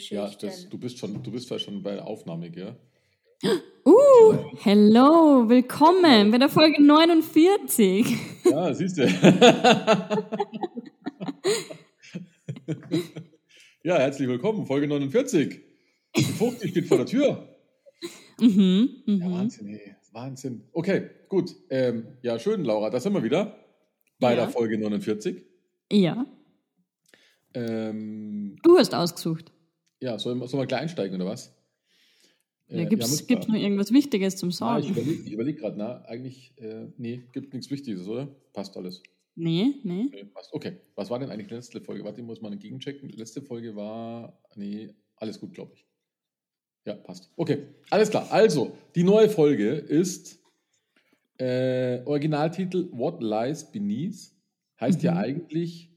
Filmgeschichten. Ja, das, du bist schon, du bist ja schon bei der Aufnahme, gell? Uh, hello, willkommen bei der Folge 49. Ja, siehst du. ja, herzlich willkommen, Folge 49. Die 50 steht vor der Tür. Mhm, Ja, mhm. Wahnsinn, ey. Wahnsinn. Okay, gut. Ähm, ja, schön, Laura, da sind wir wieder bei Ja. der Folge 49. Ja, Ähm, du hast ausgesucht. Ja, sollen wir, sollen wir gleich einsteigen, oder was? Ja, Äh, Gibt es wir- noch irgendwas Wichtiges zum Sagen? ich überlege überleg gerade, na, eigentlich, äh, nee, gibt nichts Wichtiges, oder? Passt alles. nee, nee. Nee, passt. Okay, was war denn eigentlich die letzte Folge? Warte, ich muss mal gegenchecken. Die letzte Folge war, nee, alles gut, glaube ich. Ja, passt. Okay, alles klar. Also, die neue Folge ist äh, Originaltitel What Lies Beneath. Heißt ja Mhm. eigentlich,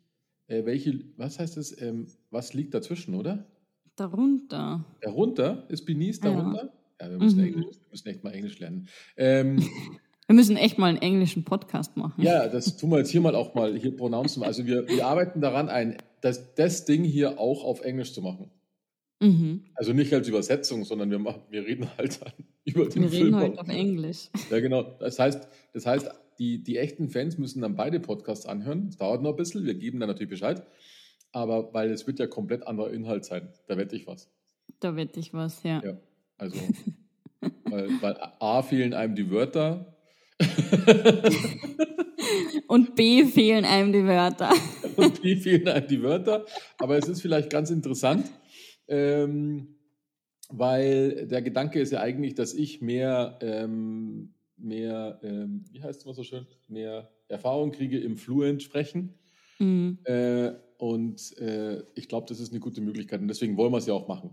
äh, welche, was heißt das, ähm, was liegt dazwischen, oder? Darunter. Darunter ist Ja. darunter? Ja, wir müssen, Mhm. Englisch, wir müssen echt mal Englisch lernen. Ähm, Wir müssen echt mal einen englischen Podcast machen. Ja, das tun wir jetzt hier mal auch mal, hier pronouncen. Also wir, wir arbeiten daran, ein, das, das Ding hier auch auf Englisch zu machen. Mhm. Also nicht als Übersetzung, sondern wir, machen, wir reden halt dann über den Wir Film. reden heute auf Englisch. Ja, genau. Das heißt, das heißt die, die echten Fans müssen dann beide Podcasts anhören. Das dauert noch ein bisschen, wir geben dann natürlich Bescheid. Aber weil es wird ja komplett anderer Inhalt sein. Da wette ich was. Da wette ich was, ja. Ja, also, weil, weil A fehlen einem die Wörter. Und B fehlen einem die Wörter. und wie fehlen einem die Wörter. Aber es ist vielleicht ganz interessant, ähm, weil der Gedanke ist ja eigentlich, dass ich mehr, ähm, mehr ähm, wie heißt es mal so schön, mehr Erfahrung kriege im Fluent sprechen. Mhm. Äh, und äh, ich glaube, das ist eine gute Möglichkeit. Und deswegen wollen wir es ja auch machen.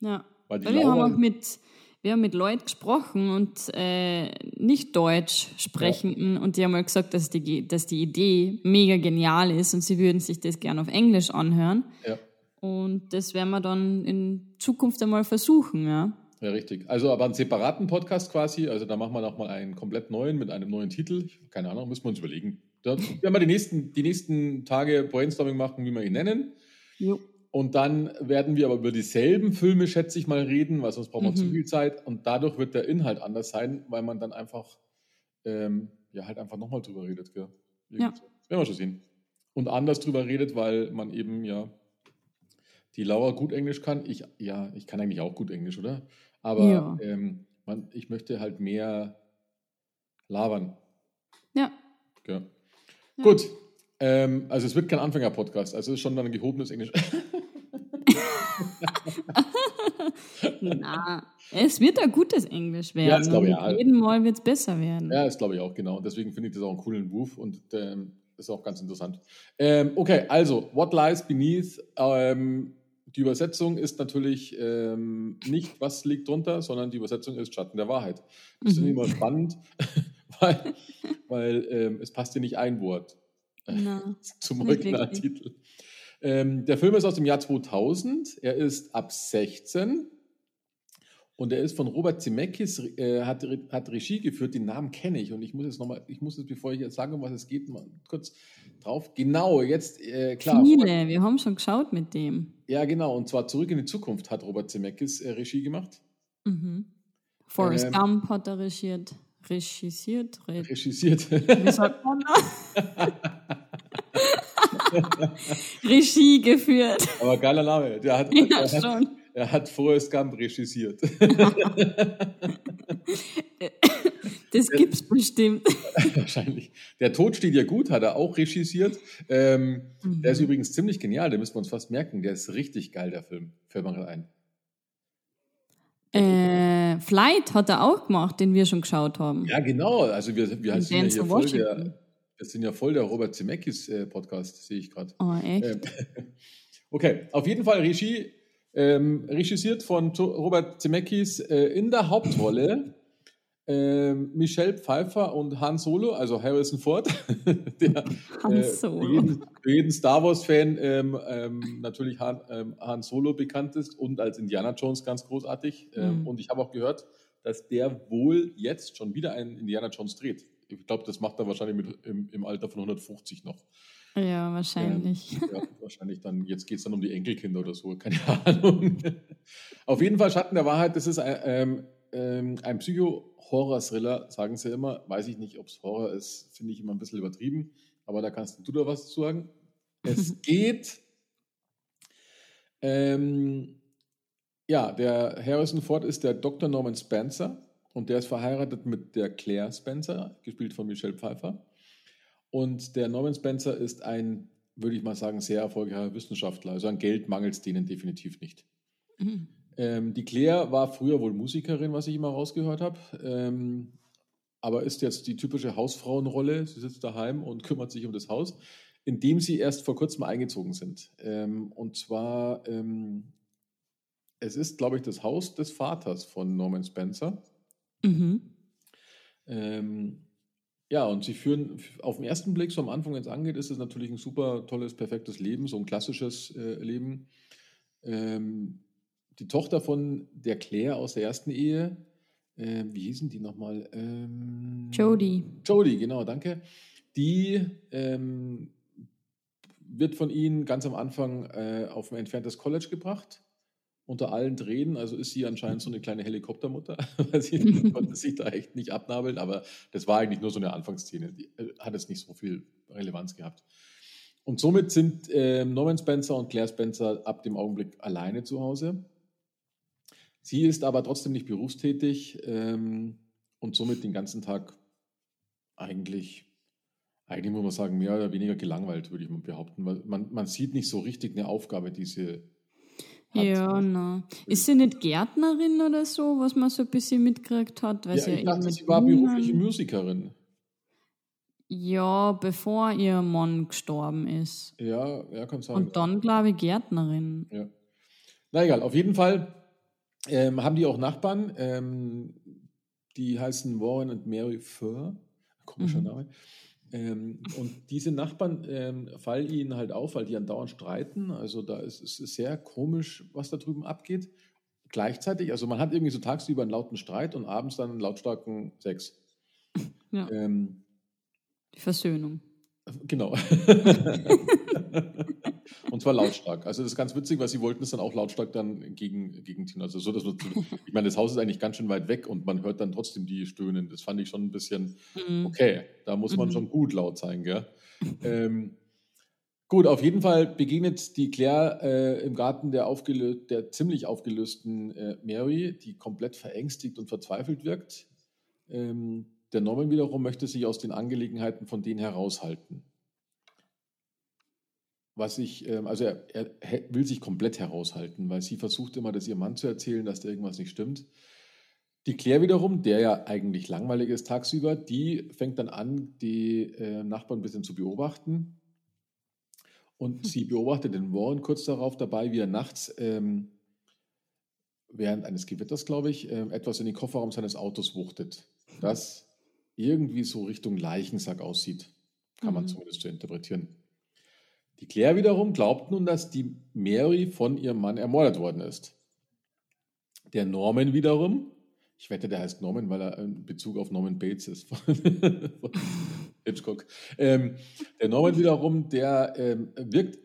Ja. Weil Weil wir haben auch mit, wir haben mit Leuten gesprochen und äh, nicht Deutsch sprechenden und die haben mal gesagt, dass die, dass die Idee mega genial ist und sie würden sich das gerne auf Englisch anhören. ja, Und das werden wir dann in Zukunft einmal versuchen, ja. ja, richtig. Also aber einen separaten Podcast quasi. Also da machen wir nochmal einen komplett neuen mit einem neuen Titel. Keine Ahnung, müssen wir uns überlegen. Da werden wir die nächsten, die nächsten Tage Brainstorming machen, wie wir ihn nennen. Jo. Und dann werden wir aber über dieselben Filme, schätze ich mal, reden, weil sonst brauchen wir Mhm. zu viel Zeit. Und dadurch wird der Inhalt anders sein, weil man dann einfach, ähm, ja, halt einfach nochmal drüber redet. Gell? Ja. Das werden wir schon sehen. Und anders drüber redet, weil man eben, ja, die Laura gut Englisch kann. Ich, ja, ich kann eigentlich auch gut Englisch, oder? Aber Ja. ähm, man, ich möchte halt mehr labern. Ja. Gell? Ja. Gut. Ähm, also es wird kein Anfänger-Podcast, also es ist schon dann ein gehobenes Englisch. Na, es wird ein gutes Englisch werden. Ja, das glaube ich auch. mit jedem Mal wird es besser werden. Ja, das glaube ich auch, genau. Und deswegen finde ich das auch einen coolen Move und ähm, ist auch ganz interessant. Ähm, okay, also, What Lies Beneath? Ähm, die Übersetzung ist natürlich ähm, nicht, was liegt drunter, sondern die Übersetzung ist Schatten der Wahrheit. Das ist Mhm. immer spannend, weil, weil ähm, es passt hier nicht ein Wort Na, zum Originaltitel. Ähm, der Film ist aus dem Jahr 2000. Er ist ab 16 und er ist von Robert Zemeckis, äh, hat, hat Regie geführt. Den Namen kenne ich und ich muss jetzt nochmal, ich muss jetzt, bevor ich jetzt sage, um was es geht, mal kurz drauf. Genau, jetzt, äh, klar. Viele, wir haben schon geschaut mit dem. ja, genau, und zwar Zurück in die Zukunft hat Robert Zemeckis äh, Regie gemacht. Mhm. Forrest Ähm, Gump hat er regiert. Regisiert? Re Regisiert. Wie sagt man das? Regie geführt. Aber geiler Name. Der hat, Ja, er, hat, schon. er hat Forrest Gump regisiert. Das gibt's bestimmt. Wahrscheinlich. Der Tod steht ja gut, hat er auch regisiert. Ähm, Der ist übrigens ziemlich genial, den müssen wir uns fast merken. Der ist richtig geil, der Film. Fällt mir gerade ein. Äh, Flight hat er auch gemacht, den wir schon geschaut haben. Ja, genau. Also wir, wir, sind, ja hier voll Washington. der, wir sind ja voll der Robert Zemeckis äh, Podcast, sehe ich gerade. Oh, echt? Ähm, okay, auf jeden Fall Regie, ähm, regisiert von Robert Zemeckis äh, in der Hauptrolle ähm, Michelle Pfeiffer und Han Solo, also Harrison Ford, der Han Solo. Äh, für, jeden, für, jeden, Star Wars-Fan ähm, ähm, natürlich Han, ähm, Han, Solo bekannt ist und als Indiana Jones ganz großartig. Ähm, mhm. Und ich habe auch gehört, dass der wohl jetzt schon wieder einen Indiana Jones dreht. Ich glaube, das macht er wahrscheinlich mit, im, im, Alter von 150 noch. Ja, wahrscheinlich. ja, wahrscheinlich dann, jetzt geht es dann um die Enkelkinder oder so, keine Ahnung. Auf jeden Fall Schatten der Wahrheit, das ist ein, ähm, ein Psycho-Horror-Thriller, sagen sie immer. Weiß ich nicht, ob es Horror ist, finde ich immer ein bisschen übertrieben. Aber da kannst du da was zu sagen. Es geht. Ähm, ja, der Harrison Ford ist der Dr. Norman Spencer und der ist verheiratet mit der Claire Spencer, gespielt von Michelle Pfeiffer. Und der Norman Spencer ist ein, würde ich mal sagen, sehr erfolgreicher Wissenschaftler. Also an Geld mangelt es denen definitiv nicht. Mhm. Ähm, die Claire war früher wohl Musikerin, was ich immer rausgehört habe. Ähm, aber ist jetzt die typische Hausfrauenrolle. Sie sitzt daheim und kümmert sich um das Haus, in dem sie erst vor kurzem eingezogen sind. Ähm, und zwar, ähm, es ist, glaube ich, das Haus des Vaters von Norman Spencer. Mhm. Ähm, ja, und sie führen auf den ersten Blick, so am Anfang, wenn es angeht, ist es natürlich ein super tolles, perfektes Leben, so ein klassisches äh, Leben. Ähm, die Tochter von der Claire aus der ersten Ehe, äh, wie hießen die nochmal? Ähm, Jodie. Jodie, genau, danke. Die ähm, wird von ihnen ganz am Anfang äh, auf ein entferntes College gebracht, unter allen Tränen. Also ist sie anscheinend so eine kleine Helikoptermutter, weil sie konnte sich da echt nicht abnabeln. Aber das war eigentlich nur so eine Anfangsszene. Die äh, hat jetzt nicht so viel Relevanz gehabt. Und somit sind äh, Norman Spencer und Claire Spencer ab dem Augenblick alleine zu Hause. Sie ist aber trotzdem nicht berufstätig ähm, und somit den ganzen Tag eigentlich, eigentlich muss man sagen, mehr oder weniger gelangweilt, würde ich mal behaupten. Weil man, man sieht nicht so richtig eine Aufgabe, die sie hat. Ja, na. Ist sie nicht Gärtnerin oder so, was man so ein bisschen mitgekriegt hat? Weil ja, sie ich dachte, sie war berufliche Musikerin. Ja, bevor ihr Mann gestorben ist. Ja, ja, kann sein. Und dann, glaube ich, Gärtnerin. Ja. Na egal, auf jeden Fall ähm, haben die auch Nachbarn, ähm, die heißen Warren und Mary Fur, komischer mhm. Name. Ähm, und diese Nachbarn ähm, fallen ihnen halt auf, weil die andauernd streiten. Also da ist es sehr komisch, was da drüben abgeht. Gleichzeitig, also man hat irgendwie so tagsüber einen lauten Streit und abends dann einen lautstarken Sex. Ja. Ähm, die Versöhnung. Genau. Und zwar lautstark. Also das ist ganz witzig, weil sie wollten es dann auch lautstark dann gegen, gegen Tina. Also so, dass man, ich meine, das Haus ist eigentlich ganz schön weit weg und man hört dann trotzdem die Stöhnen. Das fand ich schon ein bisschen, mhm. okay, da muss man mhm. schon gut laut sein, gell? ähm, gut, auf jeden Fall begegnet die Claire äh, im Garten der, der ziemlich aufgelösten äh, Mary, die komplett verängstigt und verzweifelt wirkt. Ähm, der Norman wiederum möchte sich aus den Angelegenheiten von denen heraushalten was ich, ähm, also er, er, will sich komplett heraushalten, weil sie versucht immer, das ihrem Mann zu erzählen, dass da irgendwas nicht stimmt. Die Claire wiederum, der ja eigentlich langweilig ist tagsüber, die fängt dann an, die äh, Nachbarn ein bisschen zu beobachten. Und hm. sie beobachtet den Warren kurz darauf dabei, wie er nachts ähm, während eines Gewitters, glaube ich, äh, etwas in den Kofferraum seines Autos wuchtet. Das irgendwie so Richtung Leichensack aussieht. Kann man mhm. zumindest so interpretieren. Die Claire wiederum glaubt nun, dass die Mary von ihrem Mann ermordet worden ist. Der Norman wiederum, ich wette, der heißt Norman, weil er in Bezug auf Norman Bates ist von, von Hitchcock. Ähm, der Norman wiederum, der ähm, wirkt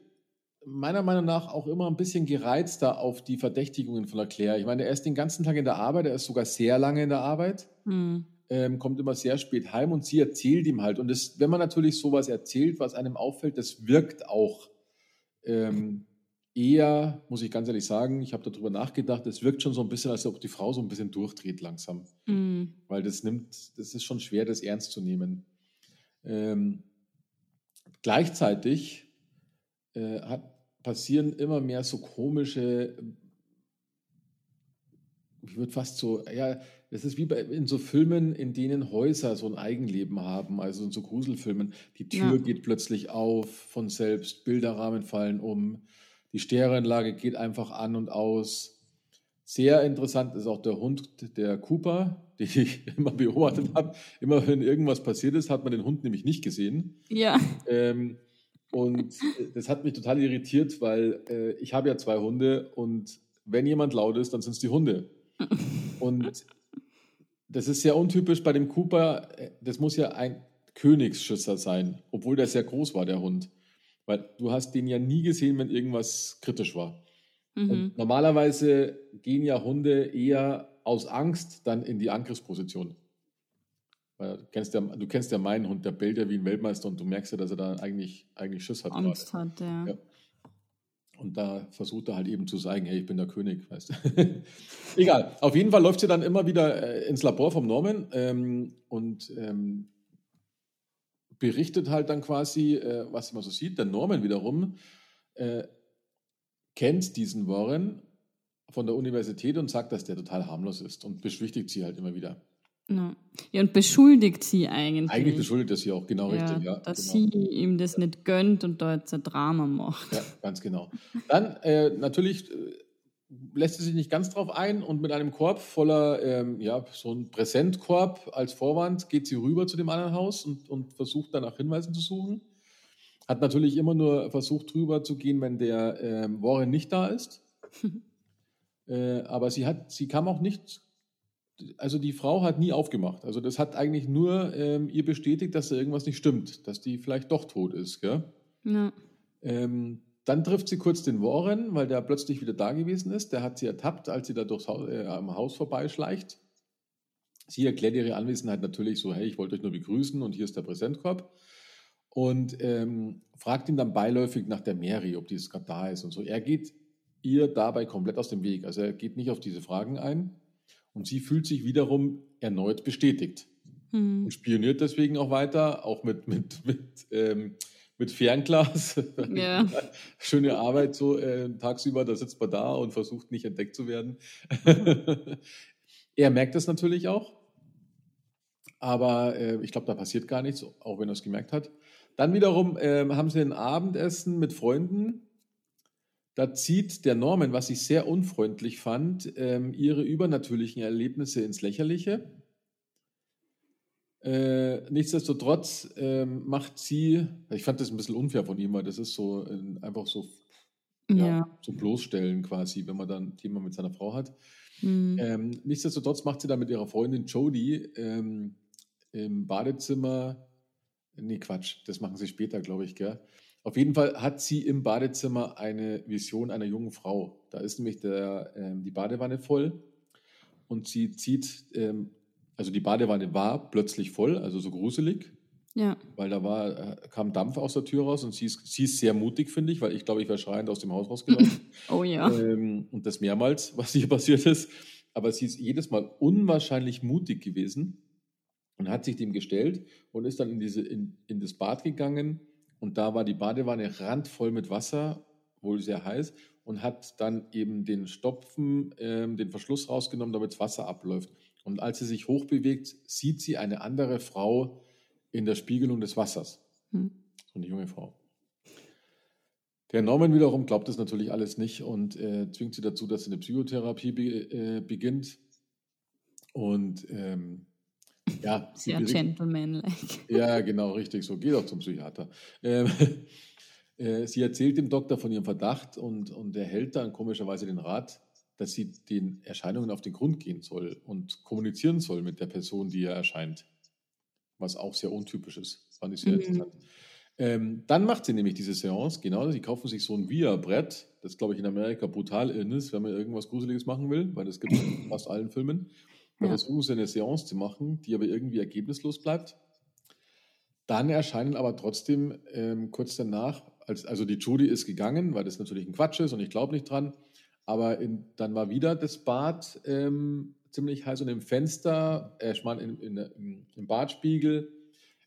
meiner Meinung nach auch immer ein bisschen gereizter auf die Verdächtigungen von der Claire. Ich meine, er ist den ganzen Tag in der Arbeit, er ist sogar sehr lange in der Arbeit. Mhm ähm, kommt immer sehr spät heim und sie erzählt ihm halt. Und das, wenn man natürlich sowas erzählt, was einem auffällt, das wirkt auch ähm, eher, muss ich ganz ehrlich sagen, ich habe darüber nachgedacht, es wirkt schon so ein bisschen, als ob die Frau so ein bisschen durchdreht langsam. Mhm. Weil das nimmt, das ist schon schwer, das ernst zu nehmen. Ähm, gleichzeitig äh, hat, passieren immer mehr so komische, ich würde fast so, ja, das ist wie bei, in so Filmen, in denen Häuser so ein Eigenleben haben, also in so Gruselfilmen. Die Tür ja. geht plötzlich auf von selbst, Bilderrahmen fallen um, die Stereoanlage geht einfach an und aus. Sehr interessant ist auch der Hund, der Cooper, den ich immer beobachtet habe. Immer wenn irgendwas passiert ist, hat man den Hund nämlich nicht gesehen. Ja. Ähm, und das hat mich total irritiert, weil äh, ich habe ja zwei Hunde und wenn jemand laut ist, dann sind es die Hunde. Und das ist sehr untypisch bei dem Cooper. Das muss ja ein Königsschüsser sein, obwohl der sehr groß war, der Hund. Weil du hast den ja nie gesehen, wenn irgendwas kritisch war. Mhm. Und normalerweise gehen ja Hunde eher aus Angst dann in die Angriffsposition. Weil du kennst, ja, du kennst ja meinen Hund, der bellt ja wie ein Weltmeister und du merkst ja, dass er da eigentlich, eigentlich Schiss hat. Angst gerade. hat, ja. ja. Und da versucht er halt eben zu sagen, hey, ich bin der König, weißt du. Egal, auf jeden Fall läuft sie dann immer wieder äh, ins Labor vom Norman ähm, und ähm, berichtet halt dann quasi, äh, was man so sieht. Der Norman wiederum äh, kennt diesen Warren von der Universität und sagt, dass der total harmlos ist und beschwichtigt sie halt immer wieder. Ja. ja, und beschuldigt sie eigentlich. Eigentlich beschuldigt er sie auch, genau ja, richtig. Ja, dass genau. sie ihm das nicht gönnt und da jetzt ein Drama macht. Ja, ganz genau. Dann äh, natürlich äh, lässt sie sich nicht ganz drauf ein und mit einem Korb voller, ähm, ja, so ein Präsentkorb als Vorwand geht sie rüber zu dem anderen Haus und, und versucht dann nach Hinweisen zu suchen. Hat natürlich immer nur versucht, rüber zu gehen, wenn der ähm, Warren nicht da ist. äh, aber sie, hat, sie kam auch nicht also die Frau hat nie aufgemacht. Also das hat eigentlich nur ähm, ihr bestätigt, dass da irgendwas nicht stimmt, dass die vielleicht doch tot ist. Gell? Ja. Ähm, dann trifft sie kurz den Warren, weil der plötzlich wieder da gewesen ist. Der hat sie ertappt, als sie da durchs Haus, äh, am Haus vorbeischleicht. Sie erklärt ihre Anwesenheit natürlich so, hey, ich wollte euch nur begrüßen und hier ist der Präsentkorb. Und ähm, fragt ihn dann beiläufig nach der Mary, ob die gerade da ist und so. Er geht ihr dabei komplett aus dem Weg. Also er geht nicht auf diese Fragen ein. Und sie fühlt sich wiederum erneut bestätigt mhm. und spioniert deswegen auch weiter, auch mit, mit, mit, ähm, mit Fernglas. Ja. Schöne Arbeit so äh, tagsüber, da sitzt man da und versucht nicht entdeckt zu werden. er merkt das natürlich auch, aber äh, ich glaube, da passiert gar nichts, auch wenn er es gemerkt hat. Dann wiederum äh, haben sie ein Abendessen mit Freunden da zieht der Norman, was ich sehr unfreundlich fand, ähm, ihre übernatürlichen Erlebnisse ins Lächerliche. Äh, nichtsdestotrotz ähm, macht sie, ich fand das ein bisschen unfair von ihm, weil das ist so äh, einfach so, ja. ja. so bloßstellen quasi, wenn man dann ein Thema mit seiner Frau hat. Mhm. Ähm, nichtsdestotrotz macht sie dann mit ihrer Freundin Jodie ähm, im Badezimmer, nee Quatsch, das machen sie später, glaube ich, gell? Auf jeden Fall hat sie im Badezimmer eine Vision einer jungen Frau. Da ist nämlich der, ähm, die Badewanne voll und sie zieht, ähm, also die Badewanne war plötzlich voll, also so gruselig. Ja. Weil da war, äh, kam Dampf aus der Tür raus und sie ist, sie ist sehr mutig, finde ich, weil ich glaube, ich wäre schreiend aus dem Haus rausgelaufen. oh ja. Ähm, und das mehrmals, was hier passiert ist. Aber sie ist jedes Mal unwahrscheinlich mutig gewesen und hat sich dem gestellt und ist dann in, diese, in, in das Bad gegangen und da war die Badewanne randvoll mit Wasser, wohl sehr heiß, und hat dann eben den Stopfen, äh, den Verschluss rausgenommen, damit das Wasser abläuft. Und als sie sich hochbewegt, sieht sie eine andere Frau in der Spiegelung des Wassers. Hm. So eine junge Frau. Der Norman wiederum glaubt das natürlich alles nicht und äh, zwingt sie dazu, dass sie eine Psychotherapie be äh, beginnt. Und ähm, ja, Sehr gentlemanlike. Ja, genau, richtig so. Geh doch zum Psychiater. Ähm, äh, sie erzählt dem Doktor von ihrem Verdacht und, und er hält dann komischerweise den Rat, dass sie den Erscheinungen auf den Grund gehen soll und kommunizieren soll mit der Person, die ihr erscheint. Was auch sehr untypisch ist. Fand ich sehr mhm. interessant. Ähm, dann macht sie nämlich diese Seance, genau, sie kaufen sich so ein Via-Brett, das glaube ich in Amerika brutal in ist, wenn man irgendwas Gruseliges machen will, weil das gibt es in fast allen Filmen. Da ja. versuchen sie eine Seance zu machen, die aber irgendwie ergebnislos bleibt. Dann erscheinen aber trotzdem ähm, kurz danach, als, also die Judy ist gegangen, weil das natürlich ein Quatsch ist und ich glaube nicht dran, aber in, dann war wieder das Bad ähm, ziemlich heiß und im Fenster, äh, ich meine, in, in, im, im Badspiegel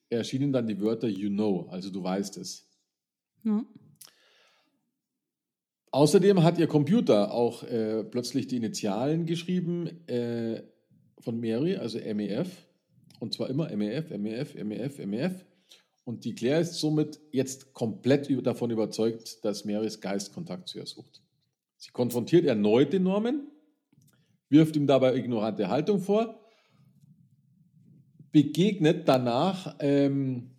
erschienen dann die Wörter You know, also du weißt es. Ja. Außerdem hat ihr Computer auch äh, plötzlich die Initialen geschrieben, äh, von Mary, also MEF, und zwar immer MEF, MEF, MEF, MEF. Und die Claire ist somit jetzt komplett davon überzeugt, dass Marys Geist Kontakt zu ihr sucht. Sie konfrontiert erneut den Norman wirft ihm dabei ignorante Haltung vor, begegnet danach ähm,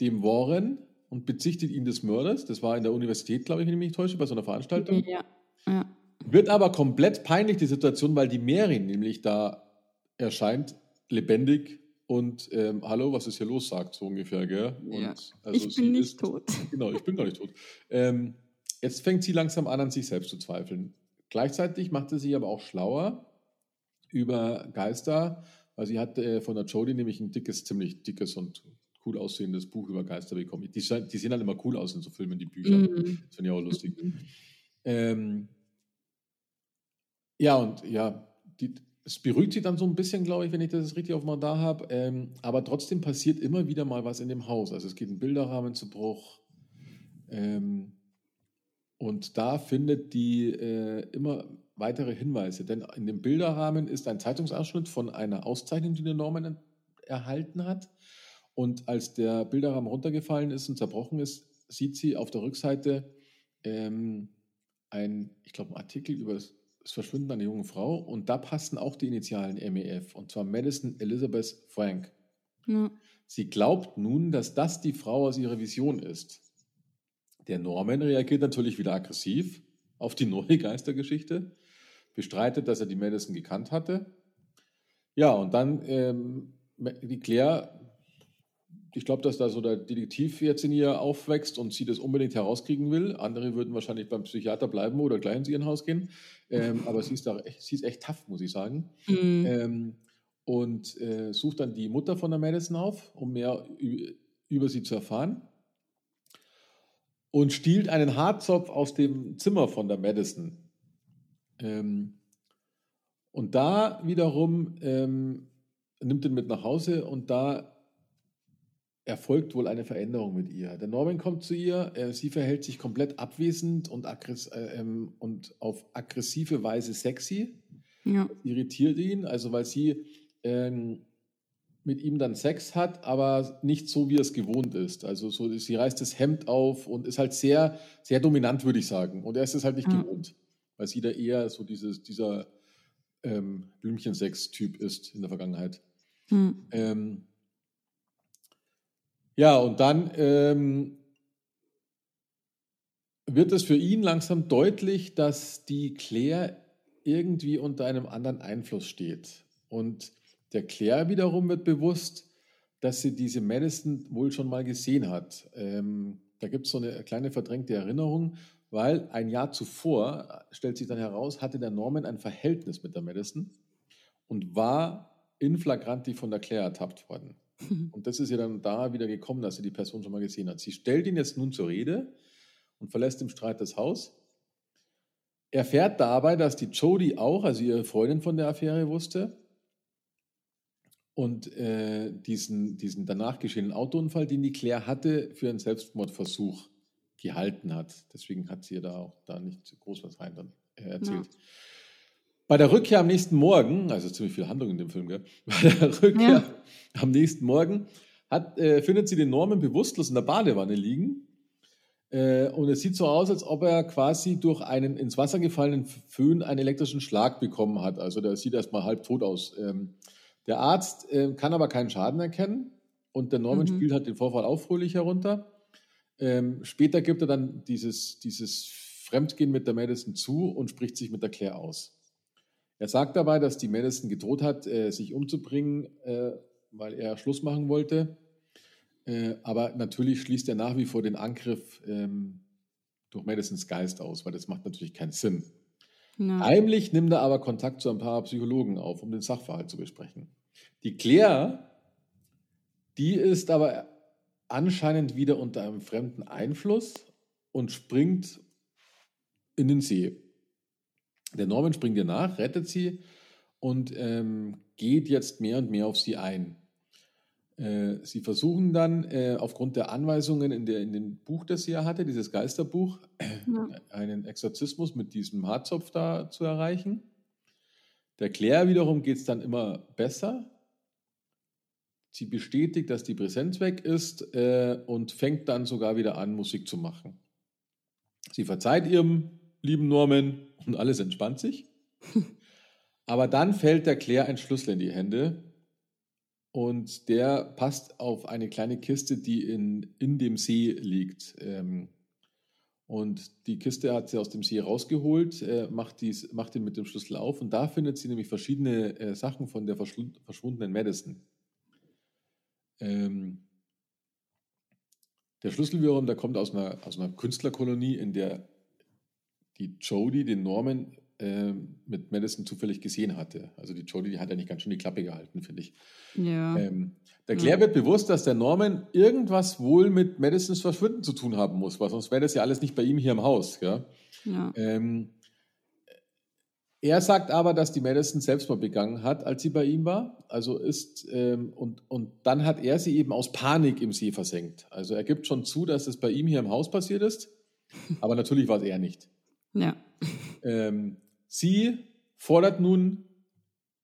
dem Warren und bezichtigt ihn des Mörders. Das war in der Universität, glaube ich, wenn ich mich nicht täusche, bei so einer Veranstaltung. Ja. ja. Wird aber komplett peinlich, die Situation, weil die Merin nämlich da erscheint, lebendig und ähm, hallo, was ist hier los, sagt so ungefähr, gell? Und, ja. Also ich bin nicht ist, tot. Genau, ich bin gar nicht tot. Ähm, jetzt fängt sie langsam an, an sich selbst zu zweifeln. Gleichzeitig macht sie sich aber auch schlauer über Geister, weil sie hat äh, von der Jodie nämlich ein dickes, ziemlich dickes und cool aussehendes Buch über Geister bekommen. Die, die sehen halt immer cool aus in so Filmen, die Bücher. Mhm. Das finde ich auch lustig. Mhm. Ähm, ja, und ja, die, es beruhigt sie dann so ein bisschen, glaube ich, wenn ich das richtig auf mal da habe. Ähm, aber trotzdem passiert immer wieder mal was in dem Haus. Also es geht ein Bilderrahmen zu Bruch. Ähm, und da findet die äh, immer weitere Hinweise. Denn in dem Bilderrahmen ist ein Zeitungsausschnitt von einer Auszeichnung, die der Norman erhalten hat. Und als der Bilderrahmen runtergefallen ist und zerbrochen ist, sieht sie auf der Rückseite ähm, ein, ich glaube, Artikel über das das Verschwinden einer jungen Frau und da passen auch die Initialen MEF und zwar Madison Elizabeth Frank. Ja. Sie glaubt nun, dass das die Frau aus ihrer Vision ist. Der Norman reagiert natürlich wieder aggressiv auf die neue Geistergeschichte, bestreitet, dass er die Madison gekannt hatte. Ja, und dann ähm, die Claire ich glaube, dass da so der Detektiv jetzt in ihr aufwächst und sie das unbedingt herauskriegen will. Andere würden wahrscheinlich beim Psychiater bleiben oder gleich ins ihr Haus gehen. Ähm, aber sie ist, da echt, sie ist echt tough, muss ich sagen. Mhm. Ähm, und äh, sucht dann die Mutter von der Madison auf, um mehr über sie zu erfahren. Und stiehlt einen Haarzopf aus dem Zimmer von der Madison. Ähm, und da wiederum ähm, nimmt ihn mit nach Hause und da erfolgt wohl eine Veränderung mit ihr. Der Norman kommt zu ihr, äh, sie verhält sich komplett abwesend und, aggress äh, ähm, und auf aggressive Weise sexy. Ja. irritiert ihn, also weil sie ähm, mit ihm dann Sex hat, aber nicht so, wie er es gewohnt ist. Also so, sie reißt das Hemd auf und ist halt sehr, sehr dominant, würde ich sagen. Und er ist es halt nicht ja. gewohnt, weil sie da eher so dieses, dieser ähm, Blümchensex-Typ ist in der Vergangenheit. Hm. Ähm, ja, und dann ähm, wird es für ihn langsam deutlich, dass die Claire irgendwie unter einem anderen Einfluss steht. Und der Claire wiederum wird bewusst, dass sie diese Madison wohl schon mal gesehen hat. Ähm, da gibt es so eine kleine verdrängte Erinnerung, weil ein Jahr zuvor, stellt sich dann heraus, hatte der Norman ein Verhältnis mit der Madison und war in flagranti von der Claire ertappt worden. Und das ist ja dann da wieder gekommen, dass sie die Person schon mal gesehen hat. Sie stellt ihn jetzt nun zur Rede und verlässt im Streit das Haus. Er erfährt dabei, dass die Jodie auch, also ihre Freundin von der Affäre wusste und äh, diesen, diesen danach geschehenen Autounfall, den die Claire hatte, für einen Selbstmordversuch gehalten hat. Deswegen hat sie da auch da nicht groß was rein dann, äh, erzählt. Ja. Bei der Rückkehr am nächsten Morgen, also ziemlich viel Handlung in dem Film, gell? bei der Rückkehr ja. am nächsten Morgen hat, äh, findet sie den Norman bewusstlos in der Badewanne liegen. Äh, und es sieht so aus, als ob er quasi durch einen ins Wasser gefallenen Föhn einen elektrischen Schlag bekommen hat. Also der sieht erstmal halb tot aus. Ähm, der Arzt äh, kann aber keinen Schaden erkennen und der Norman mhm. spielt halt den Vorfall auch fröhlich herunter. Ähm, später gibt er dann dieses, dieses Fremdgehen mit der Madison zu und spricht sich mit der Claire aus. Er sagt dabei, dass die Madison gedroht hat, äh, sich umzubringen, äh, weil er Schluss machen wollte. Äh, aber natürlich schließt er nach wie vor den Angriff ähm, durch Madisons Geist aus, weil das macht natürlich keinen Sinn. No. Heimlich nimmt er aber Kontakt zu ein paar Psychologen auf, um den Sachverhalt zu besprechen. Die Claire, die ist aber anscheinend wieder unter einem fremden Einfluss und springt in den See. Der Norman springt ihr nach, rettet sie und ähm, geht jetzt mehr und mehr auf sie ein. Äh, sie versuchen dann äh, aufgrund der Anweisungen in, der, in dem Buch, das sie ja hatte, dieses Geisterbuch, ja. einen Exorzismus mit diesem Haarzopf da zu erreichen. Der Claire wiederum geht es dann immer besser. Sie bestätigt, dass die Präsenz weg ist äh, und fängt dann sogar wieder an, Musik zu machen. Sie verzeiht ihrem lieben Norman und alles entspannt sich. Aber dann fällt der Claire ein Schlüssel in die Hände und der passt auf eine kleine Kiste, die in, in dem See liegt. Ähm, und die Kiste hat sie aus dem See rausgeholt, äh, macht, dies, macht ihn mit dem Schlüssel auf und da findet sie nämlich verschiedene äh, Sachen von der verschwundenen Madison. Ähm, der Schlüssel wiederum, der kommt aus einer, aus einer Künstlerkolonie, in der die Jodie den Norman äh, mit Madison zufällig gesehen hatte. Also die Jodie, die hat eigentlich ganz schön die Klappe gehalten, finde ich. Ja. Ähm, der Claire ja. wird bewusst, dass der Norman irgendwas wohl mit Madisons Verschwinden zu tun haben muss, weil sonst wäre das ja alles nicht bei ihm hier im Haus. Ja? ja. Ähm, er sagt aber, dass die Madison Selbstmord begangen hat, als sie bei ihm war. Also ist, ähm, und, und dann hat er sie eben aus Panik im See versenkt. Also er gibt schon zu, dass es bei ihm hier im Haus passiert ist, aber natürlich war es er nicht. Ja. Ähm, sie fordert nun,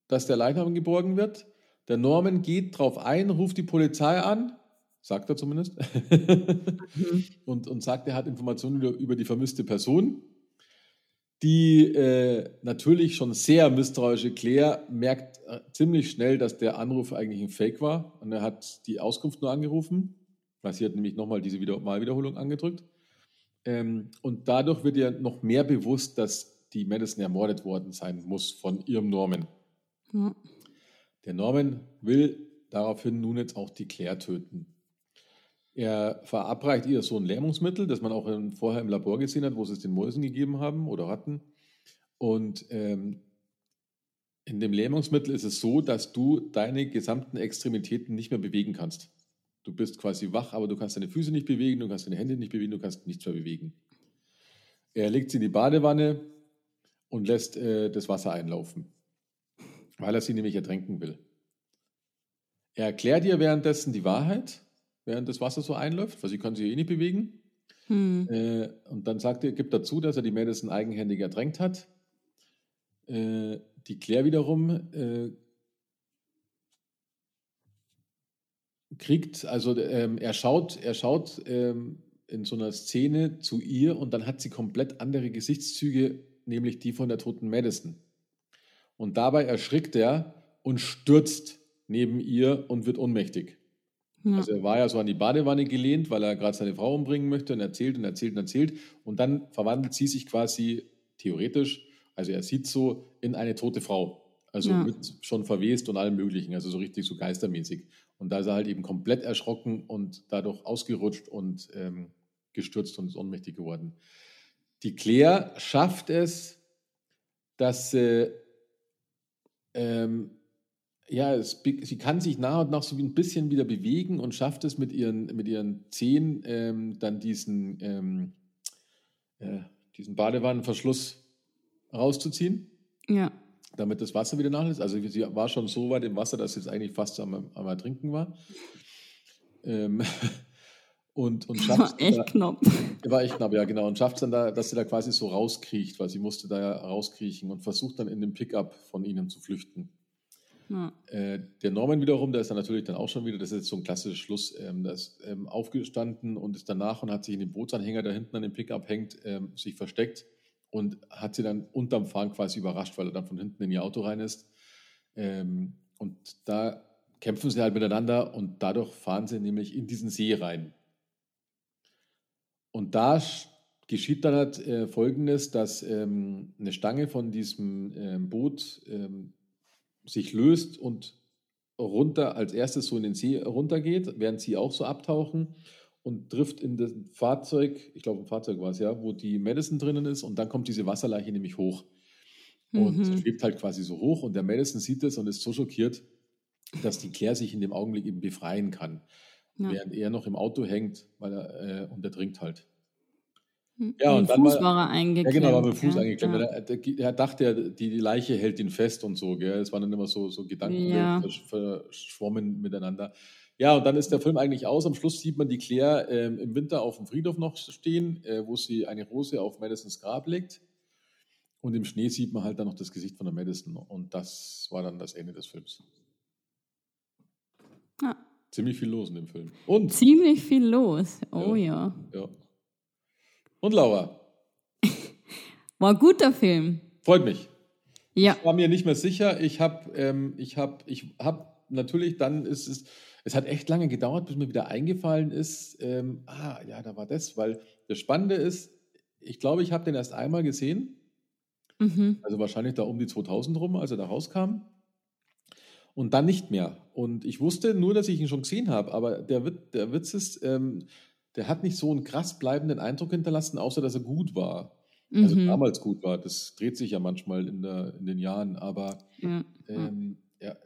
dass der Leichnam geborgen wird. Der Norman geht darauf ein, ruft die Polizei an, sagt er zumindest, mhm. und, und sagt, er hat Informationen über, über die vermisste Person. Die äh, natürlich schon sehr misstrauische Claire merkt äh, ziemlich schnell, dass der Anruf eigentlich ein Fake war. Und er hat die Auskunft nur angerufen, weil sie hat nämlich nochmal diese Wieder Malwiederholung angedrückt. Ähm, und dadurch wird ihr noch mehr bewusst, dass die Madison ermordet worden sein muss von ihrem Norman. Ja. Der Norman will daraufhin nun jetzt auch die Claire töten. Er verabreicht ihr so ein Lähmungsmittel, das man auch in, vorher im Labor gesehen hat, wo sie es den Mäusen gegeben haben oder hatten. Und ähm, in dem Lähmungsmittel ist es so, dass du deine gesamten Extremitäten nicht mehr bewegen kannst. Du bist quasi wach, aber du kannst deine Füße nicht bewegen, du kannst deine Hände nicht bewegen, du kannst nichts mehr bewegen. Er legt sie in die Badewanne und lässt äh, das Wasser einlaufen, weil er sie nämlich ertränken will. Er erklärt ihr währenddessen die Wahrheit während das Wasser so einläuft, weil sie kann sich eh nicht bewegen. Hm. Äh, und dann sagt er, gibt dazu, dass er die Madison eigenhändig ertränkt hat. Äh, die Claire wiederum äh, kriegt, also ähm, er schaut, er schaut ähm, in so einer Szene zu ihr und dann hat sie komplett andere Gesichtszüge, nämlich die von der toten Madison. Und dabei erschrickt er und stürzt neben ihr und wird ohnmächtig. Ja. Also er war ja so an die Badewanne gelehnt, weil er gerade seine Frau umbringen möchte und erzählt und erzählt und erzählt. Und dann verwandelt sie sich quasi theoretisch, also er sieht so in eine tote Frau. Also ja. schon verwest und allem Möglichen, also so richtig so geistermäßig. Und da ist er halt eben komplett erschrocken und dadurch ausgerutscht und ähm, gestürzt und ist ohnmächtig geworden. Die Claire schafft es, dass sie ähm, ja, es, sie kann sich nach und nach so ein bisschen wieder bewegen und schafft es mit ihren, mit ihren Zehen ähm, dann diesen, ähm, äh, diesen Badewannenverschluss rauszuziehen. Ja. Damit das Wasser wieder nachlässt. Also sie war schon so weit im Wasser, dass sie jetzt eigentlich fast am, am Ertrinken war. Ähm, und, und schafft war echt da, knapp. War echt knapp, ja, genau. Und schafft es dann da, dass sie da quasi so rauskriecht, weil sie musste da ja rauskriechen und versucht dann in dem Pickup von ihnen zu flüchten. Ja. Äh, der Norman wiederum, der ist dann natürlich dann auch schon wieder, das ist jetzt so ein klassischer Schluss, ähm, der ist ähm, aufgestanden und ist danach und hat sich in den Bootsanhänger, der hinten an dem Pickup hängt, ähm, sich versteckt und hat sie dann unterm Fahren quasi überrascht, weil er dann von hinten in ihr Auto rein ist. Ähm, und da kämpfen sie halt miteinander und dadurch fahren sie nämlich in diesen See rein. Und da geschieht dann halt äh, Folgendes, dass ähm, eine Stange von diesem ähm, Boot ähm, sich löst und runter als erstes so in den See runtergeht, während sie auch so abtauchen und trifft in das Fahrzeug, ich glaube ein Fahrzeug war es ja, wo die Madison drinnen ist und dann kommt diese Wasserleiche nämlich hoch und mhm. schwebt halt quasi so hoch und der Madison sieht das und ist so schockiert, dass die Claire sich in dem Augenblick eben befreien kann, ja. während er noch im Auto hängt, weil er äh, und er trinkt halt. Ja, und, und dann Fuß war, er eingeklemmt. Ja, genau, war mit dem Fuß ja, eingeklemmt. Ja. Er, er, dachte, die, die Leiche hält ihn fest und so. Gell? Es waren dann immer so, so Gedanken ja. verschwommen miteinander. Ja, und dann ist der Film eigentlich aus. Am Schluss sieht man die Claire ähm, im Winter auf dem Friedhof noch stehen, äh, wo sie eine Rose auf Madisons Grab legt. Und im Schnee sieht man halt dann noch das Gesicht von der Madison. Und das war dann das Ende des Films. Ja. Ziemlich viel los in dem Film. Und Ziemlich viel los. Oh ja. ja. ja. Und Laura? War ein guter Film. Freut mich. Ja. Ich war mir nicht mehr sicher. Ich habe, ähm, ich habe, ich habe natürlich dann ist es, es hat echt lange gedauert, bis mir wieder eingefallen ist, ähm, ah, ja, da war das, weil das Spannende ist, ich glaube, ich habe den erst einmal gesehen, Mhm. also wahrscheinlich da um die 2000 rum, als er da rauskam. Und dann nicht mehr. Und ich wusste nur, dass ich ihn schon gesehen habe, aber der, Wit- der Witz ist, ähm, der hat nicht so einen krass bleibenden Eindruck hinterlassen, außer dass er gut war. Also Mhm. damals gut war. Das dreht sich ja manchmal in, der, in den Jahren, aber Ja. ähm, er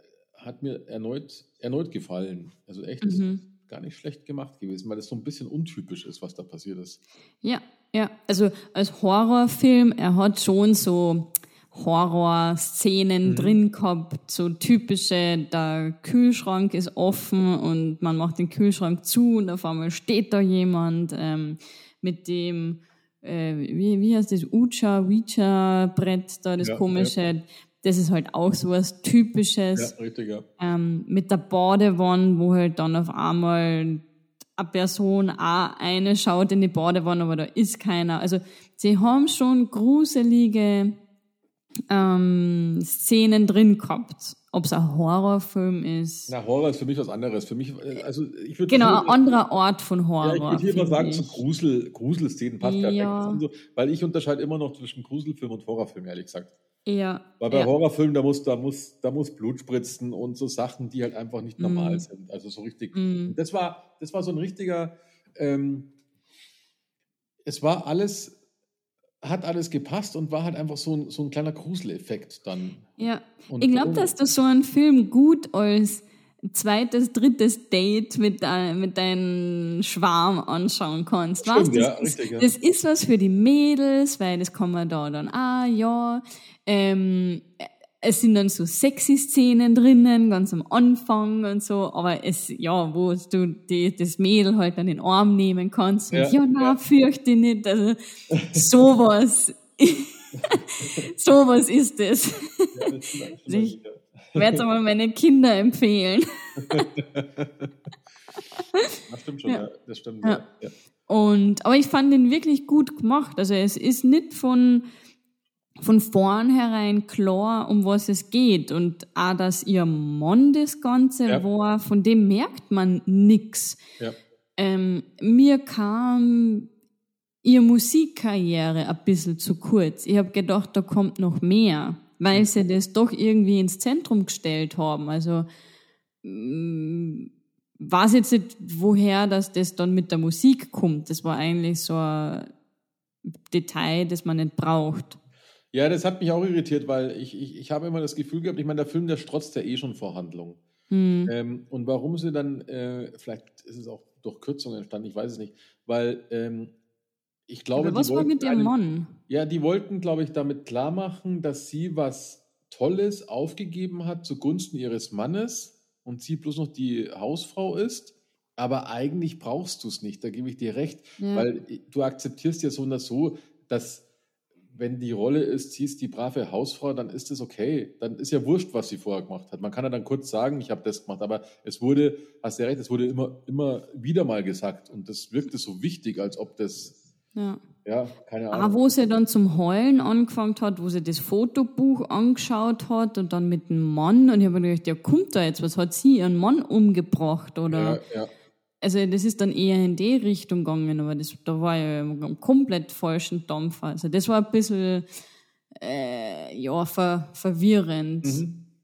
hat mir erneut, erneut gefallen. Also echt ist Mhm. gar nicht schlecht gemacht gewesen, weil das so ein bisschen untypisch ist, was da passiert ist. Ja, ja. Also als Horrorfilm, er hat schon so Horrorszenen Mhm. drin gehabt, so typische, der Kühlschrank ist offen und man macht den Kühlschrank zu und auf einmal steht da jemand ähm, mit dem, äh, wie, wie heißt das, Ucha, Ouija-Brett da, das Ja, komische. Das ist halt auch so was Typisches Ja, richtig, ja. ähm, mit der Badewanne, wo halt dann auf einmal eine Person auch eine schaut in die Badewanne, aber da ist keiner. Also sie haben schon gruselige ähm, Szenen drin gehabt. Ob es ein Horrorfilm ist. Na, Horror ist für mich was anderes. Für mich, äh, also ich würde genau, ein anderer Ort von Ja, Horror. ich würde hier mal sagen, ich. so Grusel, Gruselszenen passt perfekt. Ja. Das sind So, weil ich unterscheide immer noch zwischen Gruselfilm und Horrorfilm, ehrlich gesagt. Ja, Weil bei ja. Horrorfilmen, da muss, da, muss, da muss Blut spritzen und so Sachen, die halt einfach nicht normal sind. Also so richtig. Mm. Das, war, das war so ein richtiger, ähm, es war alles, hat alles gepasst und war halt einfach so ein, so ein kleiner Gruseleffekt dann. Ja, Und ich glaube, dass du so einen Film gut als zweites, drittes Date mit, dein, mit deinem Schwarm anschauen kannst. Stimmt, weißt, ja, das, ist, richtig, ja. das ist was für die Mädels, weil das kann man da dann, ah ja, ähm, es sind dann so sexy Szenen drinnen, ganz am Anfang und so, aber es, ja, wo du die, das Mädel halt an den Arm nehmen kannst und Ja, ja, na, ja. fürchte nicht, also sowas, sowas ist es. Ja, das das ja. werde es einmal meine Kinder empfehlen. Das stimmt schon, Ja. ja. das stimmt. Ja. Ja. Und, aber ich fand den wirklich gut gemacht. Also es ist nicht von, von vornherein klar, um was es geht. Und auch, dass ihr Mann das Ganze Ja. war, von dem merkt man nix. Ja. Ähm, mir kam ihre Musikkarriere ein bisschen zu kurz. Ich habe gedacht, da kommt noch mehr, weil sie das doch irgendwie ins Zentrum gestellt haben. Also mm, weiß jetzt nicht, woher das, das dann mit der Musik kommt. Das war eigentlich so ein Detail, das man nicht braucht. Ja, das hat mich auch irritiert, weil ich, ich, ich habe immer das Gefühl gehabt, ich meine, der Film, der strotzt ja eh schon vor Handlung. Hm. Ähm, und warum sie dann, äh, vielleicht ist es auch durch Kürzungen entstanden, ich weiß es nicht, weil ähm, ich glaube, Aber was die war wollten mit ihrem einen- Mann? Ja, die wollten, glaube ich, damit klar machen, dass sie was Tolles aufgegeben hat zugunsten ihres Mannes und sie bloß noch die Hausfrau ist. Aber eigentlich brauchst du es nicht, da gebe ich dir recht, Ja. weil du akzeptierst ja so oder so, dass wenn die Rolle ist, sie ist die brave Hausfrau, dann ist es okay. Dann ist ja wurscht, was sie vorher gemacht hat. Man kann ja dann kurz sagen, ich habe das gemacht, aber es wurde, hast du ja recht, es wurde immer, immer wieder mal gesagt und das wirkte so wichtig, als ob das, Ja. ja, keine Auch Ahnung. wo sie dann zum Heulen angefangen hat, wo sie das Fotobuch angeschaut hat und dann mit dem Mann und ich habe mir gedacht, ja kommt da jetzt, was hat sie ihren Mann umgebracht oder Ja, ja. also das ist dann eher in die Richtung gegangen, aber das da war ja im komplett falschen Dampfer. Also das war ein bisschen äh, ja ver, verwirrend.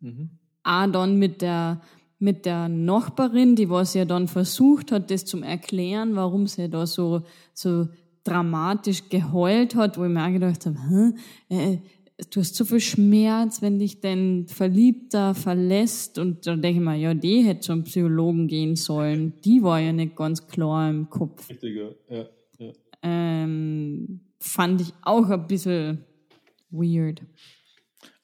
Mhm. Auch dann mit der mit der Nachbarin, die was ja dann versucht hat, das zum erklären, warum sie da so so dramatisch geheult hat, wo ich mir auch gedacht habe, Hä? Äh, du hast so viel Schmerz, wenn dich dein Verliebter verlässt. Und da denke ich mir, ja, die hätte zum Psychologen gehen sollen. Die war ja nicht ganz klar im Kopf. Richtiger, ja. ja. Ähm, fand ich auch ein bisschen weird.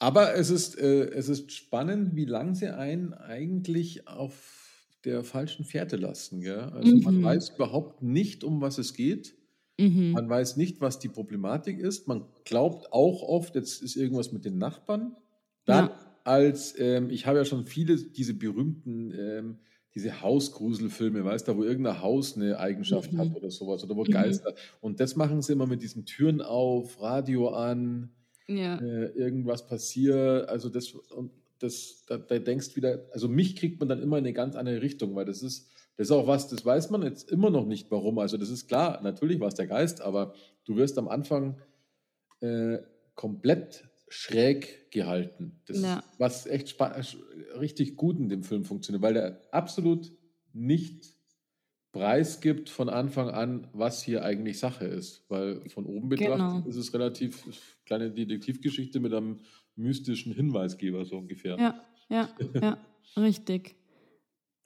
Aber es ist, äh, es ist spannend, wie lange sie einen eigentlich auf der falschen Fährte lassen. Gell? Also man Mhm. weiß überhaupt nicht, um was es geht. Mhm. Man weiß nicht, was die Problematik ist. Man glaubt auch oft, jetzt ist irgendwas mit den Nachbarn. Dann Ja. als, ähm, ich habe ja schon viele diese berühmten, ähm, diese Hausgruselfilme, weißt du, wo irgendein Haus eine Eigenschaft Mhm. hat oder sowas oder wo Mhm. Geister. Und das machen sie immer mit diesen Türen auf, Radio an. Ja. äh, irgendwas passiert. Also das, und das, da, da denkst wieder, also mich kriegt man dann immer in eine ganz andere Richtung, weil das ist, das ist auch was, das weiß man jetzt immer noch nicht, warum. Also das ist klar, natürlich war es der Geist, aber du wirst am Anfang äh, komplett schräg gehalten. Das Ja. ist, was echt spa- richtig gut in dem Film funktioniert, weil der absolut nicht preisgibt von Anfang an, was hier eigentlich Sache ist. Weil von oben betrachtet Genau. ist es relativ kleine Detektivgeschichte mit einem mystischen Hinweisgeber, so ungefähr. Ja, ja, ja, richtig.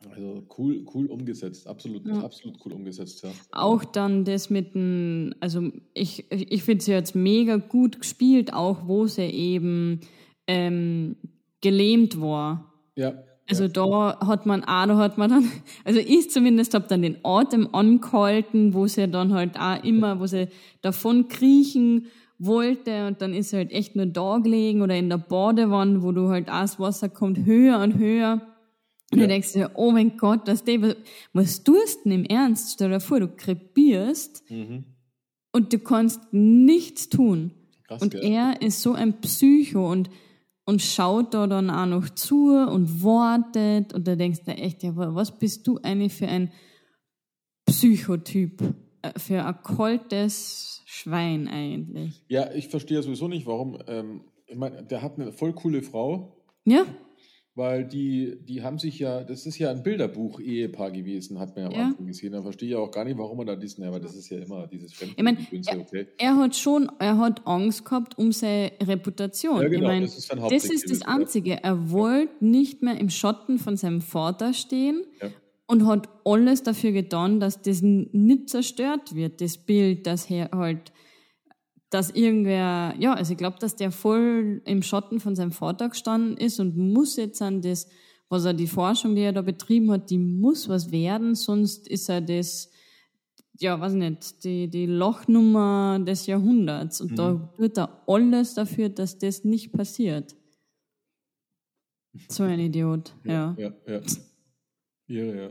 Also cool, cool umgesetzt, absolut, Ja. absolut cool umgesetzt, ja. Auch dann das mit dem, also ich, ich finde sie jetzt mega gut gespielt, auch wo sie eben ähm, gelähmt war. Ja, Also da hat man auch, da hat man dann, also ich zumindest habe dann den Atem angehalten, wo sie dann halt auch immer, wo sie davon kriechen wollte und dann ist sie halt echt nur da gelegen oder in der Badewanne, wo du halt auch das Wasser kommt höher und höher. Und Ja. du denkst dir, oh mein Gott, was, die, was, was tust du denn im Ernst? Stell dir vor, du krepierst mhm. und du kannst nichts tun. krass, Und gell? er ist so ein Psycho und, und schaut da dann auch noch zu und wartet. Und da denkst du echt, ja, was bist du eigentlich für ein Psychotyp? Äh, Für ein kaltes Schwein eigentlich. Ja, ich verstehe sowieso nicht, warum. Ähm, ich meine, der hat eine voll coole Frau, Ja, weil die, die haben sich ja, das ist ja ein Bilderbuch-Ehepaar gewesen, hat man ja am Ja. Anfang gesehen. Da verstehe ich auch gar nicht, warum man da diesen, aber das ist ja immer dieses Ich mein, Fremdgedönse, okay. er hat schon, er hat Angst gehabt um seine Reputation. Ja, genau, ich mein, das ist das ist das ja. Einzige. Er wollte nicht mehr im Schatten von seinem Vater stehen. Ja. und hat alles dafür getan, dass das nicht zerstört wird, das Bild, dass er halt, dass irgendwer, ja, also ich glaube, dass der voll im Schatten von seinem Vater gestanden ist und muss jetzt an das, was er die Forschung, die er da betrieben hat, die muss was werden, sonst ist er das, ja, weiß nicht, die, die Lochnummer des Jahrhunderts und da tut er alles dafür, dass das nicht passiert. So ein Idiot, ja. Ja, ja. Ihre, ja.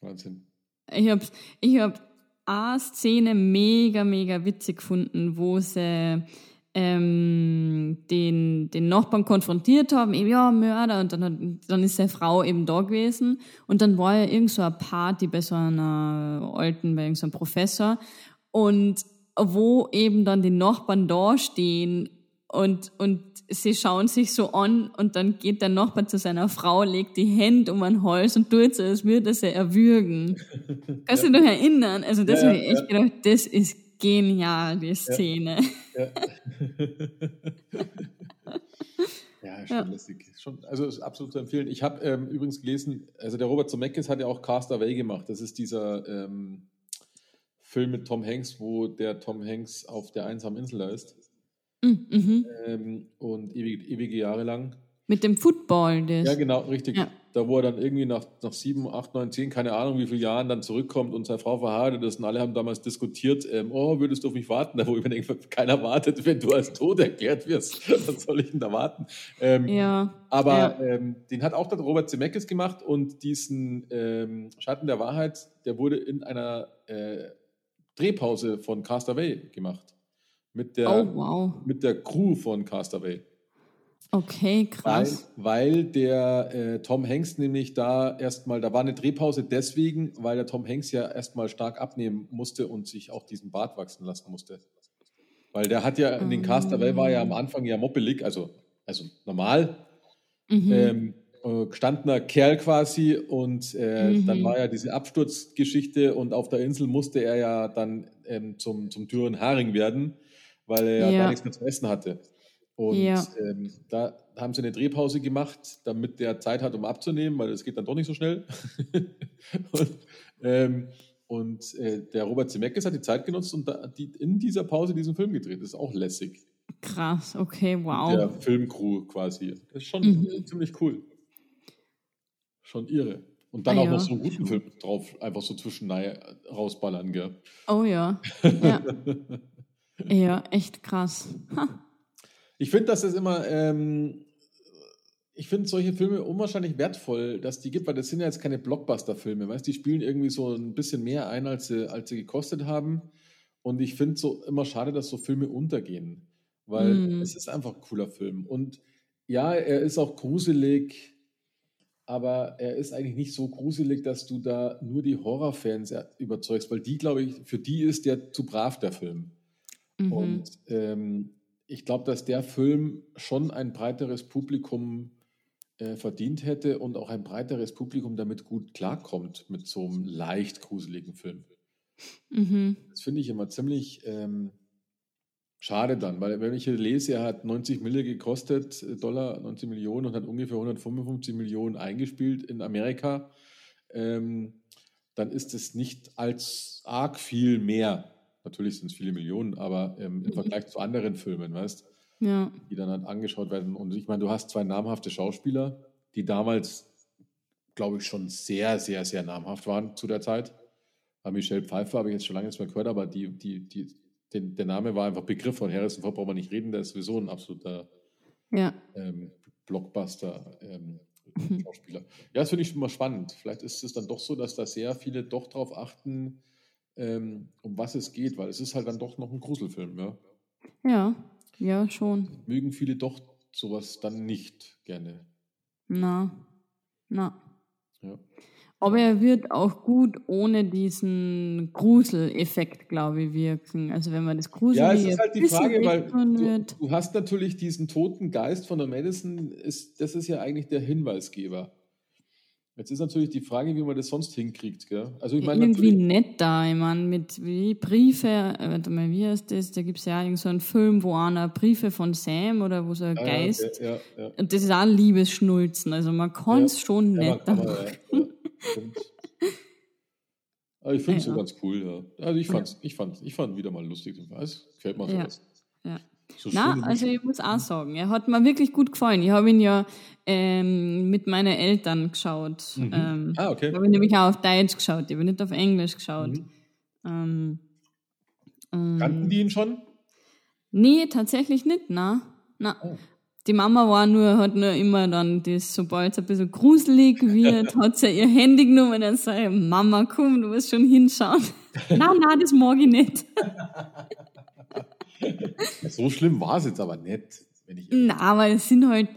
Wahnsinn. Ich habe ich hab eine Szene mega, mega witzig gefunden, wo sie ähm, den, den Nachbarn konfrontiert haben, eben, ja, Mörder, und dann, dann ist seine Frau eben da gewesen. Und dann war ja irgend so eine Party bei so einer alten, bei irgendeinem Professor. Und wo eben dann die Nachbarn da stehen und, und sie schauen sich so an und dann geht der Nachbar zu seiner Frau, legt die Hände um den Hals und tut so, als würde er sie erwürgen. Kannst du dich noch erinnern? Also das Ja, habe ich echt gedacht, das ist genial, die Szene. Ja, schon Ja. lässig. Schon, also ist absolut zu empfehlen. Ich habe ähm, übrigens gelesen, also der Robert Zemeckis hat ja auch Castaway gemacht. Das ist dieser ähm, Film mit Tom Hanks, wo der Tom Hanks auf der einsamen Insel da ist Mhm, mhm. ähm, und ewig, ewige Jahre lang. Mit dem Football, das. Ja, genau, richtig. Ja. Da, wo er dann irgendwie nach, nach sieben, acht, neun, zehn, keine Ahnung, wie viele Jahren dann zurückkommt und seine Frau verheiratet ist und alle haben damals diskutiert, ähm, oh, würdest du auf mich warten? Da wo ich mir denke, keiner wartet, wenn du als tot erklärt wirst. Was soll ich denn da warten? Ähm, Ja, aber Ja. ähm, den hat auch dann Robert Zemeckis gemacht und diesen ähm, Schatten der Wahrheit, der wurde in einer äh, Drehpause von Castaway gemacht. Mit der, oh wow. mit der Crew von Castaway. Okay, Weil, krass. weil der äh, Tom Hanks nämlich da erstmal, da war eine Drehpause deswegen, weil der Tom Hanks ja erstmal stark abnehmen musste und sich auch diesen Bart wachsen lassen musste. Weil der hat ja, in den Castaway war ja am Anfang ja moppelig, also, also normal, Mhm. ähm, äh, gestandener Kerl quasi und äh, Mhm. dann war ja diese Absturzgeschichte und auf der Insel musste er ja dann ähm, zum, zum Türen Haring werden, weil er ja, Ja. gar nichts mehr zu essen hatte. Und Ja. ähm, da haben sie eine Drehpause gemacht, damit der Zeit hat, um abzunehmen, weil das geht dann doch nicht so schnell. und ähm, und äh, der Robert Zemeckis hat die Zeit genutzt und da, die, in dieser Pause diesen Film gedreht. Das ist auch lässig. Krass, okay, wow. Der Filmcrew quasi. Das ist schon Mhm. ziemlich cool. Schon irre. Und dann Ah auch ja. noch so einen guten Film drauf, einfach so zwischen rausballern, gell? Oh ja. Ja, ja echt krass. Ha. Ich finde, dass das immer, ähm, ich finde solche Filme unwahrscheinlich wertvoll, dass die gibt, weil das sind ja jetzt keine Blockbuster-Filme, weißt die spielen irgendwie so ein bisschen mehr ein, als sie, als sie gekostet haben. Und ich finde es so immer schade, dass so Filme untergehen. weil mm. es ist einfach ein cooler Film. Und ja, er ist auch gruselig, aber er ist eigentlich nicht so gruselig, dass du da nur die Horrorfans überzeugst, weil die, glaube ich, für die ist der zu brav, der Film. Mhm. Und ähm, ich glaube, dass der Film schon ein breiteres Publikum äh, verdient hätte und auch ein breiteres Publikum damit gut klarkommt mit so einem leicht gruseligen Film. Mhm. Das finde ich immer ziemlich ähm, schade dann, weil wenn ich hier lese, er hat 90 Mille gekostet, äh, Dollar, 90 Millionen und hat ungefähr 155 Millionen eingespielt in Amerika, ähm, dann ist es nicht als arg viel mehr. Natürlich sind es viele Millionen, aber ähm, im mhm. Vergleich zu anderen Filmen, weißt ja. die dann halt angeschaut werden. Und ich meine, du hast zwei namhafte Schauspieler, die damals, glaube ich, schon sehr, sehr, sehr namhaft waren zu der Zeit. Michelle Pfeiffer habe ich jetzt schon lange nicht mehr gehört, aber die, die, die, den, der Name war einfach Begriff von Harrison Ford, braucht man nicht reden, der ist sowieso ein absoluter ja. ähm, Blockbuster-Schauspieler. Ähm, ja, das finde ich immer spannend. Vielleicht ist es dann doch so, dass da sehr viele doch darauf achten, ähm, um was es geht, weil es ist halt dann doch noch ein Gruselfilm, ja. Ja, ja, schon. Mögen viele doch sowas dann nicht gerne. Na, na. Ja. Aber er wird auch gut ohne diesen Gruseleffekt, glaube ich, wirken. Also wenn man das Grusel Ja, es ist halt die Frage, weil du, du, hast natürlich diesen toten Geist von der Madison, ist, das ist ja eigentlich der Hinweisgeber. Jetzt ist natürlich die Frage, wie man das sonst hinkriegt. Gell? Also ich meine, Irgendwie nett da, ich meine, mit wie Briefe, äh, warte mal, wie heißt das? Da gibt es ja so einen Film, wo einer Briefe von Sam oder wo so ein ah, Geist. Ja, ja, ja. Und das ist auch Liebesschnulzen. Also man kann es schon nett man, Aber ich finde es so ganz cool, ja. Also ich fand's, ich fand, ich fand wieder mal lustig. Es gefällt mir sowas. Ja. So Na, also ich muss auch sagen, er hat mir wirklich gut gefallen. Ich habe ihn ja ähm, mit meinen Eltern geschaut. Mhm. Ähm, ah, okay. habe ihn nämlich auch auf Deutsch geschaut, ich habe nicht auf Englisch geschaut. Mhm. Ähm, Kannten die ihn schon? Nee, tatsächlich nicht, na. na. Oh. Die Mama war nur, hat nur immer dann das, sobald es ein bisschen gruselig wird, hat sie ihr Handy genommen und dann sagt, Mama, komm, du musst schon hinschauen. nein, nein, das mag ich nicht. so schlimm war es jetzt aber nicht. Wenn ich Na, aber es sind halt,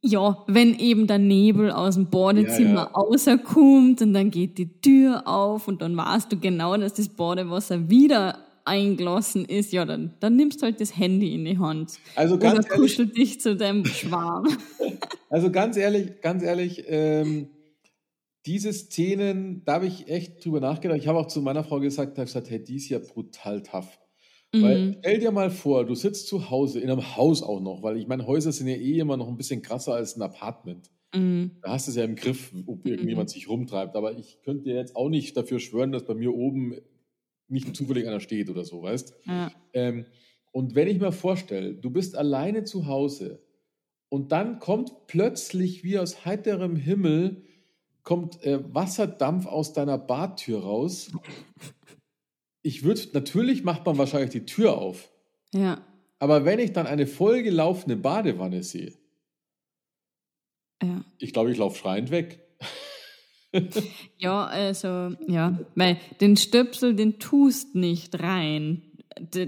ja, wenn eben der Nebel aus dem Badezimmer ja, ja. rauskommt und dann geht die Tür auf und dann weißt du genau, dass das Badewasser wieder eingelassen ist, ja, dann, dann nimmst du halt das Handy in die Hand. Also ganz Oder ehrlich, kuschel dich zu deinem Schwarm. Also ganz ehrlich, ganz ehrlich, ähm, diese Szenen, da habe ich echt drüber nachgedacht. Ich habe auch zu meiner Frau gesagt, ich gesagt, hey, die ist ja brutal tough. Mhm. Weil stell dir mal vor, du sitzt zu Hause, in einem Haus auch noch, weil ich meine, Häuser sind ja eh immer noch ein bisschen krasser als ein Apartment. Mhm. Da hast du es ja im Griff, ob irgendjemand mhm. sich rumtreibt. Aber ich könnte dir jetzt auch nicht dafür schwören, dass bei mir oben nicht zufällig einer steht oder so, weißt? Ja. Ähm, und wenn ich mir vorstelle, du bist alleine zu Hause und dann kommt plötzlich wie aus heiterem Himmel kommt äh, Wasserdampf aus deiner Badtür raus ich würde, natürlich macht man wahrscheinlich die Tür auf. Ja. Aber wenn ich dann eine vollgelaufene Badewanne sehe, ja. ich glaube, ich laufe schreiend weg. ja, also, ja, weil den Stöpsel, den tust nicht rein.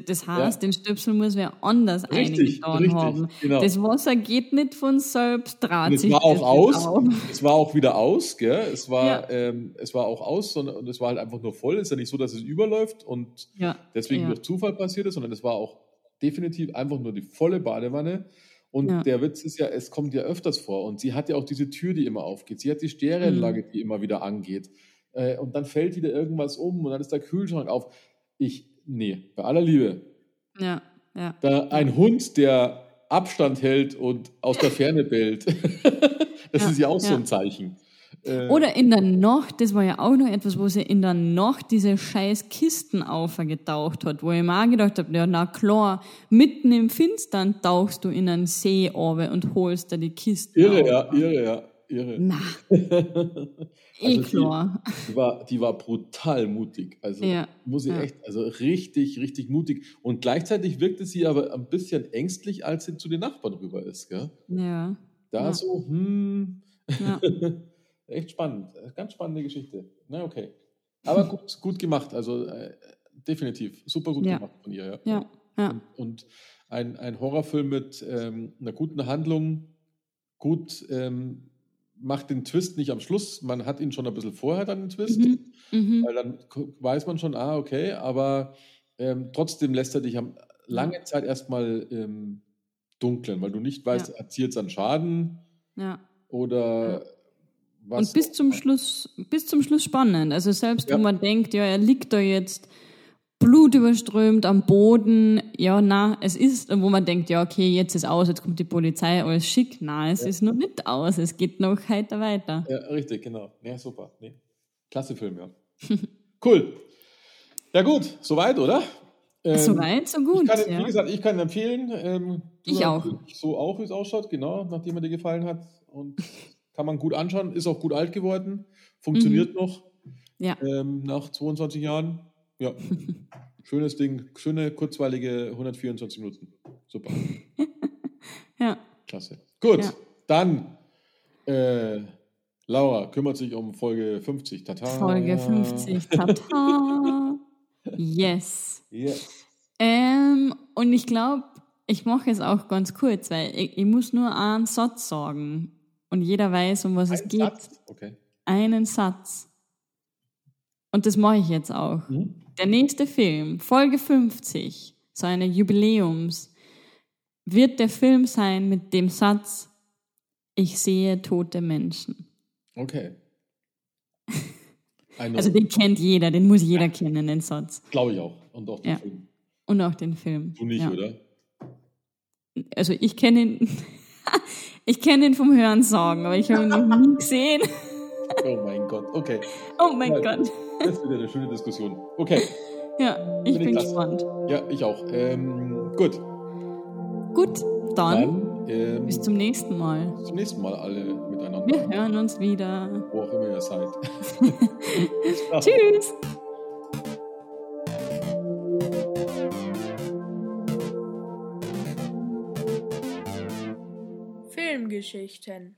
Das heißt, ja. den Stöpsel muss wer anders eingetan haben. Genau. Das Wasser geht nicht von selbst, draht es war auch aus. Auf. Es war auch wieder aus, gell? Es war, ja. ähm, es war auch aus, sondern und es war halt einfach nur voll. Es ist ja nicht so, dass es überläuft und ja. deswegen durch Zufall passiert ist, sondern es war auch definitiv einfach nur die volle Badewanne. Und der Witz ist ja, es kommt ja öfters vor. Und sie hat ja auch diese Tür, die immer aufgeht. Sie hat die Stereoanlage, mhm. die immer wieder angeht. Äh, und dann fällt wieder irgendwas um und dann ist der Kühlschrank auf. Ich, nee, bei aller Liebe. Ja, ja. Da ein Hund, der Abstand hält und aus der Ferne bellt. das ja, ist ja auch ja. so ein Zeichen. Äh, Oder in der Nacht, das war ja auch noch etwas, wo sie in der Nacht diese scheiß Kisten aufgetaucht hat, wo ich mir auch gedacht habe, ja, na klar, mitten im Finstern tauchst du in einen See runter und holst da die Kisten Irre, auf. ja, irre, ja irre. Na. also klar. Die, die, war, die war brutal mutig. Also ja. muss ich ja. echt, also richtig, richtig mutig. Und gleichzeitig wirkte sie aber ein bisschen ängstlich, als sie zu den Nachbarn rüber ist. Gell? Ja. Da ja. so, hm. Echt spannend. Ganz spannende Geschichte. Na, okay. Aber gut, gut gemacht. Also äh, definitiv. Super gut gemacht von ihr, ja. Ja, Ja. Und, und ein, ein Horrorfilm mit ähm, einer guten Handlung, gut, ähm, macht den Twist nicht am Schluss. Man hat ihn schon ein bisschen vorher dann den Twist, Mhm. Mhm. weil dann weiß man schon, ah, okay, aber ähm, trotzdem lässt er dich am lange Zeit erstmal ähm, dunklen, weil du nicht weißt, hat sie jetzt einen Schaden Ja. oder was. Und bis zum Schluss, bis zum Schluss spannend. Also selbst Ja. wo man denkt, ja, er liegt da jetzt blutüberströmt am Boden, ja, na, es ist, wo man denkt, ja, okay, jetzt ist aus, jetzt kommt die Polizei, alles schick. Na, es ist noch nicht aus, es geht noch heiter weiter. Ja, richtig, genau. Ja, super. Nee. Klasse Film, ja. cool. Ja, gut, soweit, oder? Ähm, Soweit, so gut. Ich kann, ja. Wie gesagt, ich kann ihn empfehlen. Ähm, Ich auch. So auch, wie es ausschaut, genau, nachdem er dir gefallen hat. Und kann man gut anschauen, ist auch gut alt geworden, funktioniert noch Mhm. ja. ähm, nach 22 Jahren. Ja, schönes Ding, schöne, kurzweilige 124 Minuten. Super, ja. klasse. Gut, Ja. dann äh, Laura kümmert sich um Folge 50. Tata. Folge 50. Tata. Yes. Yes. Ähm, und ich glaube, ich mache es auch ganz kurz, weil ich, ich muss nur einen Satz sagen. Und jeder weiß, um was es Ein geht. Satz. Okay. Einen Satz. Und das mache ich jetzt auch. Mhm. Der nächste Film, Folge 50, so eine Jubiläums, wird der Film sein mit dem Satz, ich sehe tote Menschen. Okay. Also den kennt jeder, den muss jeder kennen, den Satz. Glaube ich auch. Und auch den Ja. Film. Und auch den Film. Du nicht, ja. oder? Also ich kenne ihn, ich kenne ihn vom Hören sagen, aber ich habe ihn noch nie gesehen. Oh mein Gott. Okay. Oh mein Ja. Gott. Das ist wieder eine schöne Diskussion. Okay. Ja, ich bin gespannt. Ja, ich auch. Ähm, gut. Gut, dann, Dann ähm, bis zum nächsten Mal. zum nächsten Mal alle miteinander. Wir hören uns wieder. Wo auch immer ihr seid. Tschüss. Filmgeschichten